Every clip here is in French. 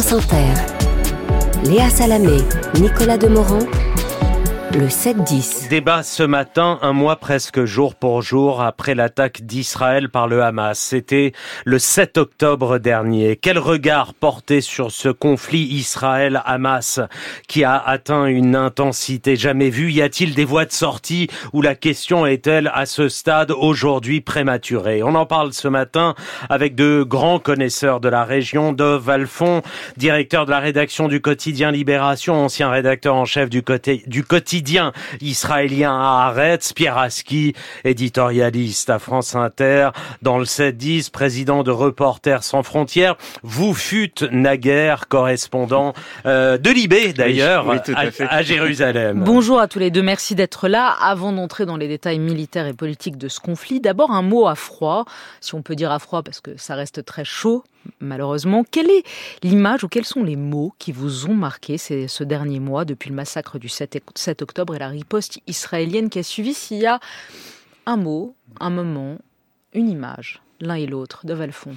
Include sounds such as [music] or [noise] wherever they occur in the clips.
France. Léa Salamé, Nicolas Demorand le 7-10. Débat ce matin, un mois presque jour pour jour après l'attaque d'Israël par le Hamas. C'était le 7 octobre dernier. Quel regard porter sur ce conflit Israël-Hamas qui a atteint une intensité jamais vue? Y a-t-il des voies de sortie? Ou la question est-elle à ce stade aujourd'hui prématurée? On en parle ce matin avec de grands connaisseurs de la région. Dov Valfond, directeur de la rédaction du quotidien Libération, ancien rédacteur en chef du, côté, du quotidien israélien à Haaretz, Pierre Aski, éditorialiste à France Inter, dans le 7-10, président de Reporters sans frontières. Vous fûtes naguère correspondant euh, de Libé d'ailleurs à, Jérusalem. Bonjour à tous les deux, merci d'être là. Avant d'entrer dans les détails militaires et politiques de ce conflit, d'abord un mot à froid, si on peut dire à froid parce que ça reste très chaud malheureusement. Quelle est l'image ou quels sont les mots qui vous ont marqué ces, ce dernier mois depuis le massacre du 7, octobre et la riposte israélienne qui a suivi S'il y a un mot, un moment, une image, l'un et l'autre, de Valfond?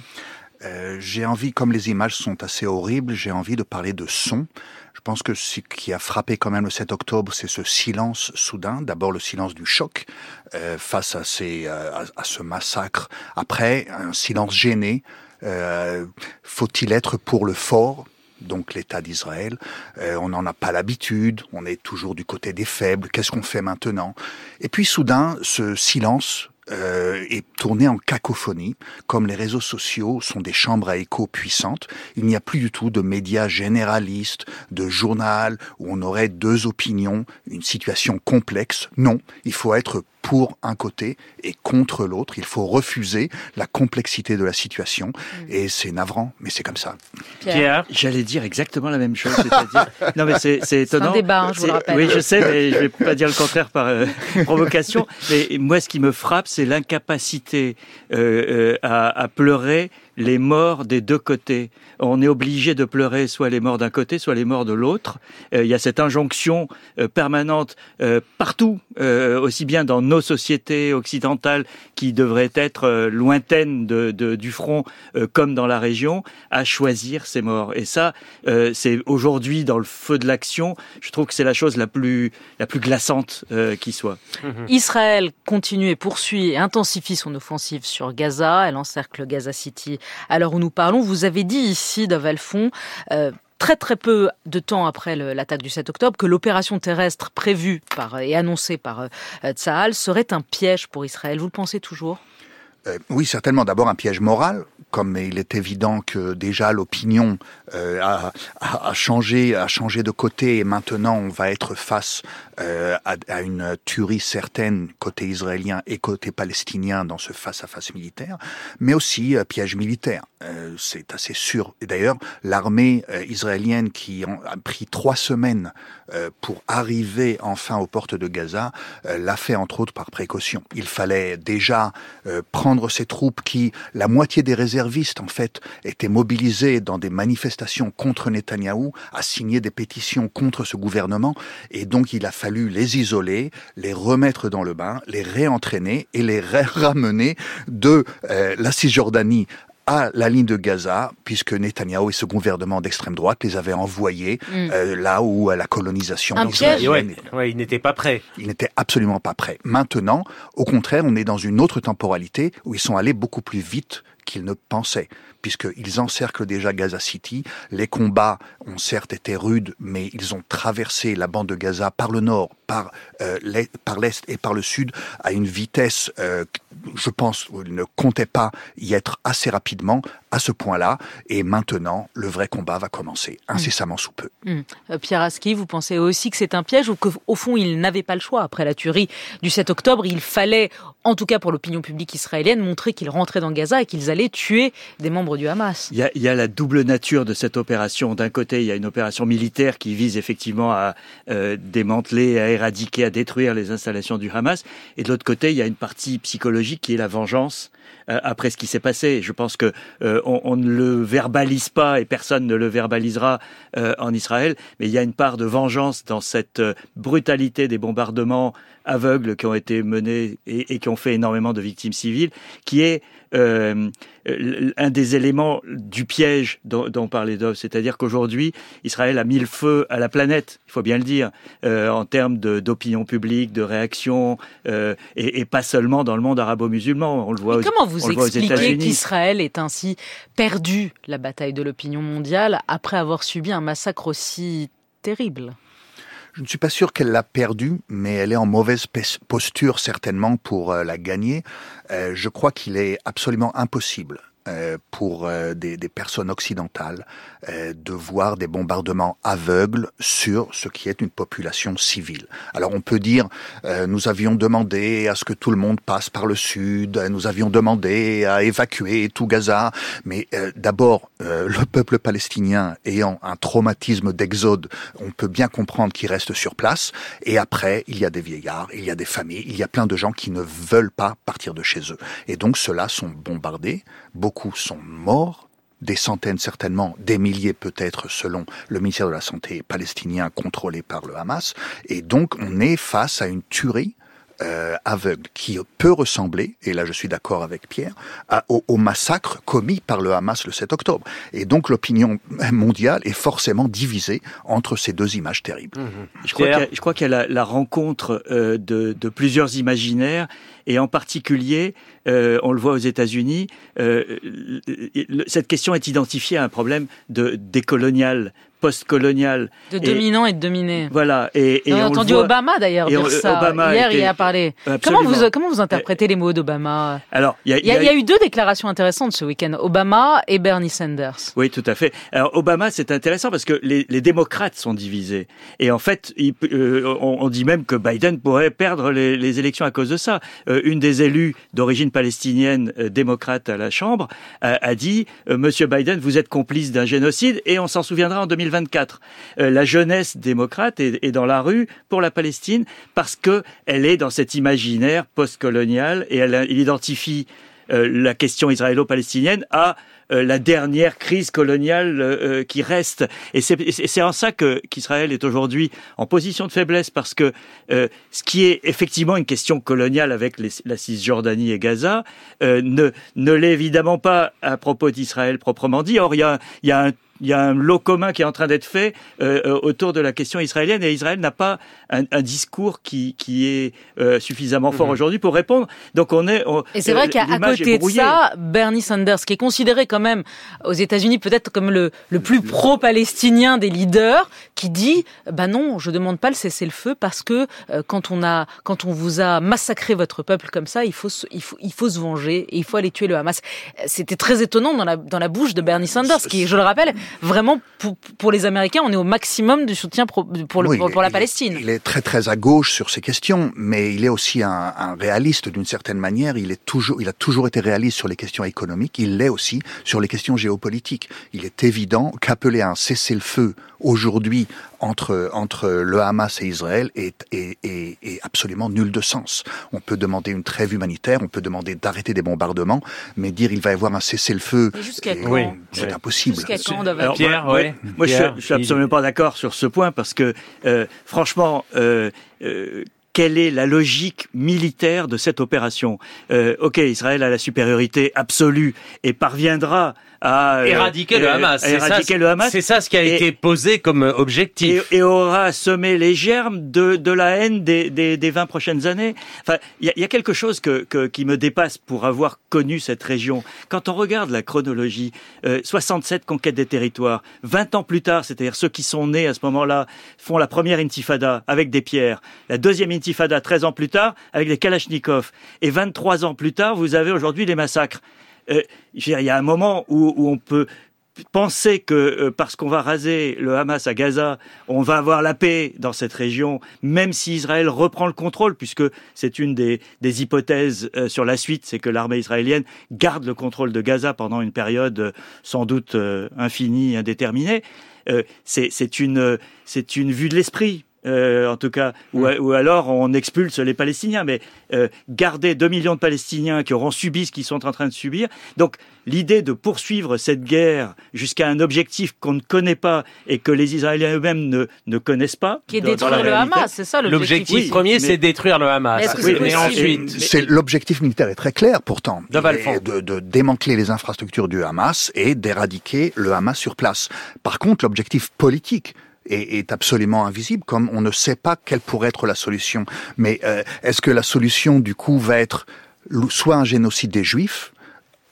Euh, j'ai envie, comme les images sont assez horribles, j'ai envie de parler de son. Je pense que ce qui a frappé quand même le 7 octobre, c'est ce silence soudain. D'abord le silence du choc euh, face euh, à, ce massacre. Après, un silence gêné, euh, faut-il être pour le fort donc l'État d'Israël? Euh, on n'en a pas l'habitude, on est toujours du côté des faibles, qu'est-ce qu'on fait maintenant? Et puis soudain, ce silence euh, est tourné en cacophonie. Comme les réseaux sociaux sont des chambres à écho puissantes, il n'y a plus du tout de médias généralistes, de journal où on aurait deux opinions, une situation complexe. Non, il faut être pour un côté et contre l'autre. Il faut refuser la complexité de la situation. Mm. Et c'est navrant, mais c'est comme ça. Pierre, J'allais dire exactement la même chose. C'est-à-dire, [laughs] non mais c'est, étonnant. C'est un débat, hein, je vous le rappelle. Oui, je sais, mais je vais pas dire le contraire par euh, [laughs] provocation. Mais moi, ce qui me frappe, c'est l'incapacité euh, euh, à, à pleurer les morts des deux côtés. On est obligé de pleurer soit les morts d'un côté, soit les morts de l'autre. Euh, il y a cette injonction euh, permanente euh, partout, aussi bien dans nos sociétés occidentales qui devraient être lointaines du front, comme dans la région, à choisir ces morts. Et ça, c'est aujourd'hui dans le feu de l'action. Je trouve que c'est la chose la plus la plus glaçante qui soit. Israël continue et poursuit et intensifie son offensive sur Gaza. Elle encercle Gaza City à l'heure où nous parlons. Vous avez dit ici, de Valfond, euh, très très peu de temps après l'attaque du 7 octobre que l'opération terrestre prévue par, et annoncée par euh, Tsahal serait un piège pour Israël. Vous le pensez toujours? Euh, oui, certainement. D'abord un piège moral, comme il est évident que déjà l'opinion euh, a, a, changé, a changé de côté et maintenant on va être face euh, à, à, une tuerie certaine côté israélien et côté palestinien dans ce face-à-face militaire, mais aussi euh, piège militaire. Euh, c'est assez sûr. D'ailleurs, l'armée euh, israélienne qui a pris trois semaines pour arriver enfin aux portes de Gaza l'a fait entre autres par précaution. Il fallait déjà prendre ces troupes qui, la moitié des réservistes en fait, étaient mobilisés dans des manifestations contre Netanyahou, à signer des pétitions contre ce gouvernement, et donc il a fallu fallu les isoler, les remettre dans le bain, les réentraîner et les [laughs] ramener de euh, la Cisjordanie à la ligne de Gaza, puisque Netanyahou et ce gouvernement d'extrême droite les avaient envoyés mm. euh, là où la colonisation Un piège ouais, il n'était pas prêt. Il n'était absolument pas prêt. Maintenant, au contraire, on est dans une autre temporalité où ils sont allés beaucoup plus vite qu'ils ne pensaient, puisqu'ils encerclent déjà Gaza City. Les combats ont certes été rudes, mais ils ont traversé la bande de Gaza par le nord, par euh, l'est et par le sud à une vitesse, euh, je pense, ils ne comptaient pas y être assez rapidement à ce point-là. Et maintenant, le vrai combat va commencer incessamment sous peu. Mmh. Euh, Pierre Aski, vous pensez aussi que c'est un piège ou qu'au fond, il n'avait pas le choix après la tuerie du 7 octobre? Il fallait, en tout cas pour l'opinion publique israélienne, montrer qu'ils rentraient dans Gaza et qu'ils allaient tuer des membres du Hamas. Il y a, il y a la double nature de cette opération. D'un côté, il y a une opération militaire qui vise effectivement à euh, démanteler, à éradiquer, à détruire les installations du Hamas. Et de l'autre côté, il y a une partie psychologique qui est la vengeance euh, après ce qui s'est passé. Je pense que euh, on, ne le verbalise pas et personne ne le verbalisera euh, en Israël, mais il y a une part de vengeance dans cette brutalité des bombardements aveugles qui ont été menés et qui ont fait énormément de victimes civiles, qui est un des éléments du piège dont, dont parlait Dov, c'est-à-dire qu'aujourd'hui, Israël a mis le feu à la planète, il faut bien le dire, en termes d'opinion publique, de réaction, et, et, pas seulement dans le monde arabo-musulman. On le voit. comment vous expliquez qu'Israël ait ainsi perdu la bataille de l'opinion mondiale après avoir subi un massacre aussi terrible? Je ne suis pas sûr qu'elle l'a perdue, mais elle est en mauvaise posture certainement pour euh, la gagner. Euh, je crois qu'il est absolument impossible pour euh, des, des, personnes occidentales euh, de voir des bombardements aveugles sur ce qui est une population civile. Alors on peut dire, nous avions demandé à ce que tout le monde passe par le sud, nous avions demandé à évacuer tout Gaza, mais d'abord, le peuple palestinien ayant un traumatisme d'exode, on peut bien comprendre qu'il reste sur place, et après, il y a des vieillards, il y a des familles, il y a plein de gens qui ne veulent pas partir de chez eux. Et donc ceux-là sont bombardés, beaucoup beaucoup sont morts, des centaines certainement, des milliers peut-être selon le ministère de la Santé palestinien contrôlé par le Hamas. Et donc on est face à une tuerie euh, aveugle qui peut ressembler, et là je suis d'accord avec Pierre, au, massacre commis par le Hamas le 7 octobre. Et donc l'opinion mondiale est forcément divisée entre ces deux images terribles. Je, crois qu'il y, a la, rencontre euh, de, de, plusieurs imaginaires, et en particulier, euh, on le voit aux États-Unis, euh, cette question est identifiée à un problème de décolonial post-colonial. De dominant et, de dominé. Voilà. Et, on, a entendu Obama d'ailleurs dire ça. Hier, il a parlé. Comment vous, comment vous interprétez les mots d'Obama? Alors, il y, a eu deux déclarations intéressantes ce week-end Obama et Bernie Sanders. Oui, tout à fait. Alors, Obama, c'est intéressant parce que les, démocrates sont divisés. Et en fait, euh, on, dit même que Biden pourrait perdre les, élections à cause de ça. Euh, une des élus d'origine palestinienne euh, démocrate à la Chambre a, dit Monsieur Biden, vous êtes complice d'un génocide et on s'en souviendra en 2020 euh, la jeunesse démocrate est, dans la rue pour la Palestine parce que elle est dans cet imaginaire postcolonial et elle, identifie euh, la question israélo-palestinienne à euh, la dernière crise coloniale qui reste. Et c'est en ça qu'Israël est aujourd'hui en position de faiblesse parce que ce qui est effectivement une question coloniale avec la Cisjordanie et Gaza ne, ne l'est évidemment pas à propos d'Israël proprement dit. Or, il y a, il y a un lot commun qui est en train d'être fait euh, euh, autour de la question israélienne et Israël n'a pas un, un, discours qui, qui est euh, suffisamment fort mhm. aujourd'hui pour répondre. Donc on est. et c'est vrai qu'à côté de ça, Bernie Sanders, qui est considéré quand même aux États-Unis peut-être comme le, le plus pro-palestinien des leaders, qui dit bah non, je demande pas le cessez-le-feu parce que quand on a quand on vous a massacré votre peuple comme ça, il faut il faut il faut se venger et il faut aller tuer le Hamas. C'était très étonnant dans la dans la bouche de Bernie Sanders, qui je le rappelle vraiment, pour, pour, les Américains, on est au maximum du soutien pour, pour, le, pour, la Palestine. Il est très très à gauche sur ces questions, mais il est aussi un, un réaliste d'une certaine manière. Il est toujours, il a toujours été réaliste sur les questions économiques. Il l'est aussi sur les questions géopolitiques. Il est évident qu'appeler un cessez-le-feu aujourd'hui entre, entre le Hamas et Israël est, est, est, est, absolument nul de sens. On peut demander une trêve humanitaire, on peut demander d'arrêter des bombardements, mais dire il va y avoir un cessez-le-feu, c'est impossible. Alors, Pierre, moi, moi je, je, suis absolument pas d'accord sur ce point parce que, euh, franchement, euh, euh, quelle est la logique militaire de cette opération? Euh, Ok, Israël a la supériorité absolue et parviendra à euh, éradiquer le Hamas. Éradiquer le Hamas. C'est ça ce qui a été posé comme objectif. Et, aura semé les germes de, de la haine des, des, des 20 prochaines années. Enfin, il y, y a, quelque chose que, que, qui me dépasse pour avoir connu cette région. Quand on regarde la chronologie, euh, 67 conquêtes des territoires, 20 ans plus tard, c'est-à-dire ceux qui sont nés à ce moment-là, font la première intifada avec des pierres. La deuxième intifada 13 ans plus tard avec des kalachnikovs. Et 23 ans plus tard, vous avez aujourd'hui les massacres. Euh, il y a un moment où, on peut penser que euh, parce qu'on va raser le Hamas à Gaza, on va avoir la paix dans cette région, même si Israël reprend le contrôle, puisque c'est une des, hypothèses euh, sur la suite, c'est que l'armée israélienne garde le contrôle de Gaza pendant une période sans doute infinie, indéterminée. c'est une vue de l'esprit euh, en tout cas, ou, ou, alors on expulse les Palestiniens. Mais euh, garder 2 millions de Palestiniens qui auront subi ce qu'ils sont en train de subir. Donc l'idée de poursuivre cette guerre jusqu'à un objectif qu'on ne connaît pas et que les Israéliens eux-mêmes ne, ne connaissent pas. Qui est détruire le Hamas, c'est ça l'objectif. L'objectif premier, c'est détruire le Hamas. Mais ensuite, c'est l'objectif militaire est très clair pourtant, de, de, de démanteler les infrastructures du Hamas et d'éradiquer le Hamas sur place. Par contre, l'objectif politique est, est, absolument invisible, comme on ne sait pas quelle pourrait être la solution. Mais euh, est-ce que la solution, du coup, va être soit un génocide des Juifs,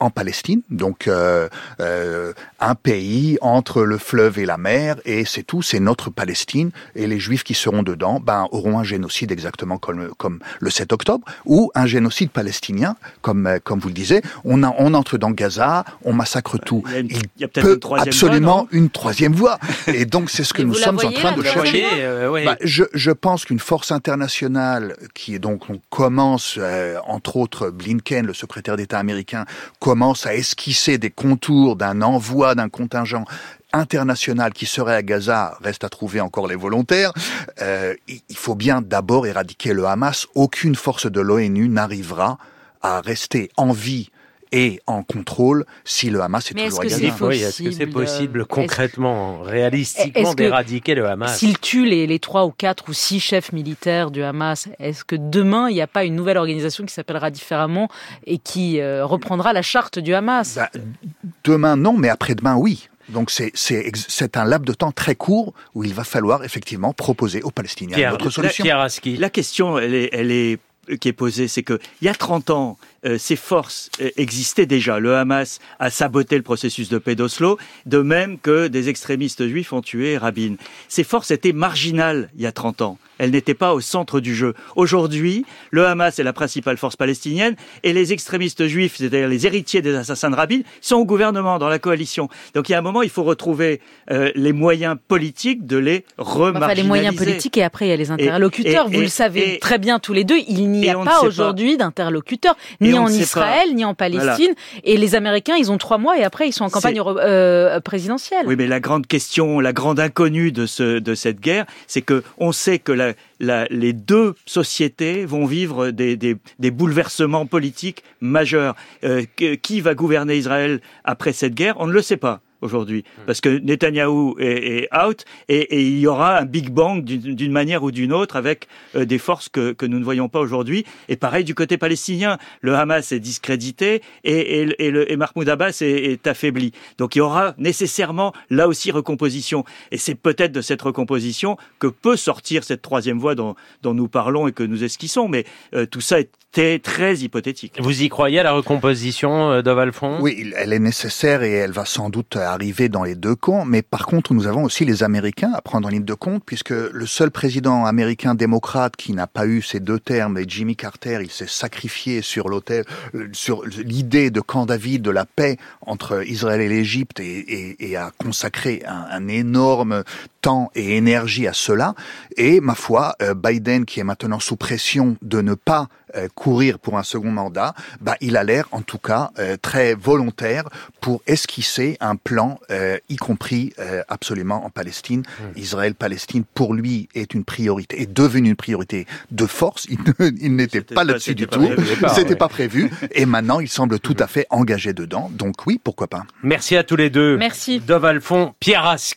en Palestine, donc euh, euh, un pays entre le fleuve et la mer, et c'est tout, c'est notre Palestine, et les Juifs qui seront dedans ben, auront un génocide exactement comme, comme le 7 octobre, ou un génocide palestinien, comme, euh, comme vous le disiez, on, a, on entre dans Gaza, on massacre tout. Il, y a une, il y a peut une absolument voie, une troisième voie, et donc c'est ce que Et nous sommes en train de chercher. euh. Bah, je, je pense qu'une force internationale qui est donc on commence euh, entre autres Blinken, le secrétaire d'État américain, commence à esquisser des contours d'un envoi d'un contingent international qui serait à Gaza, reste à trouver encore les volontaires, euh, il faut bien d'abord éradiquer le Hamas. Aucune force de l'ONU n'arrivera à rester en vie et en contrôle si le Hamas est Mais toujours à est-ce que Gaza. c'est Oui, est-ce que c'est possible, euh, concrètement, réalistiquement, d'éradiquer le Hamas S'il tue les, les trois ou quatre ou six chefs militaires du Hamas, est-ce que demain, il n'y a pas une nouvelle organisation qui s'appellera différemment et qui euh, reprendra la charte du Hamas? Bah, demain, non, mais après-demain, oui. Donc c'est un laps de temps très court où il va falloir effectivement proposer aux Palestiniens Pierre, une autre solution. Pierre. La question, elle est, elle est qui est posée, c'est que il y a 30 ans, euh, ces forces euh, existaient déjà. Le Hamas a saboté le processus de paix d'Oslo, de même que des extrémistes juifs ont tué Rabin. Ces forces étaient marginales il y a 30 ans. Elles n'étaient pas au centre du jeu. Aujourd'hui, le Hamas est la principale force palestinienne et les extrémistes juifs, c'est-à-dire les héritiers des assassins de Rabin, sont au gouvernement, dans la coalition. Donc il y a un moment, il faut retrouver euh, les moyens politiques de les remarginaliser. Enfin, les moyens politiques et après il y a les interlocuteurs. et- Vous et- le savez très bien tous les deux. Il n'y a pas aujourd'hui d'interlocuteurs, ni en Israël, ni en Palestine. Et les Américains, ils ont trois mois et après ils sont en campagne euh, présidentielle. Oui, mais la grande question, la grande inconnue de, ce, de cette guerre, c'est que on sait que la, la, les deux sociétés vont vivre des, des, des bouleversements politiques majeurs. Euh, qui va gouverner Israël après cette guerre? On ne le sait pas aujourd'hui, parce que Netanyahou est, est out et, et il y aura un Big Bang d'une manière ou d'une autre avec euh, des forces que, que nous ne voyons pas aujourd'hui. Et pareil du côté palestinien, le Hamas est discrédité et, et, et, le, et Mahmoud Abbas est, est affaibli. Donc il y aura nécessairement là aussi recomposition. Et c'est peut-être de cette recomposition que peut sortir cette troisième voie dont, dont nous parlons et que nous esquissons. Mais euh, tout ça était très hypothétique. Vous y croyez à la recomposition euh, d'Ovalfond? Oui, elle est nécessaire et elle va sans doute arriver dans les deux camps. Mais par contre, nous avons aussi les Américains à prendre en ligne de compte, puisque le seul président américain démocrate qui n'a pas eu ces deux termes est Jimmy Carter. Il s'est sacrifié sur l'autel, euh, sur l'idée de Camp David, de la paix entre Israël et l'Égypte, et, a consacré un, énorme temps et énergie à cela. Et ma foi, euh, Biden, qui est maintenant sous pression de ne pas courir pour un second mandat, bah, il a l'air en tout cas euh, très volontaire pour esquisser un plan, euh, y compris euh, absolument en Palestine. Israël-Palestine, pour lui, est une priorité, est devenue une priorité de force. Il, n'était pas là-dessus du pas tout. C'était ouais. pas prévu. [laughs] Et maintenant, il semble tout à fait engagé dedans. Donc oui, pourquoi pas. Merci à tous les deux. Merci. Dovalfond, Pierre Aski.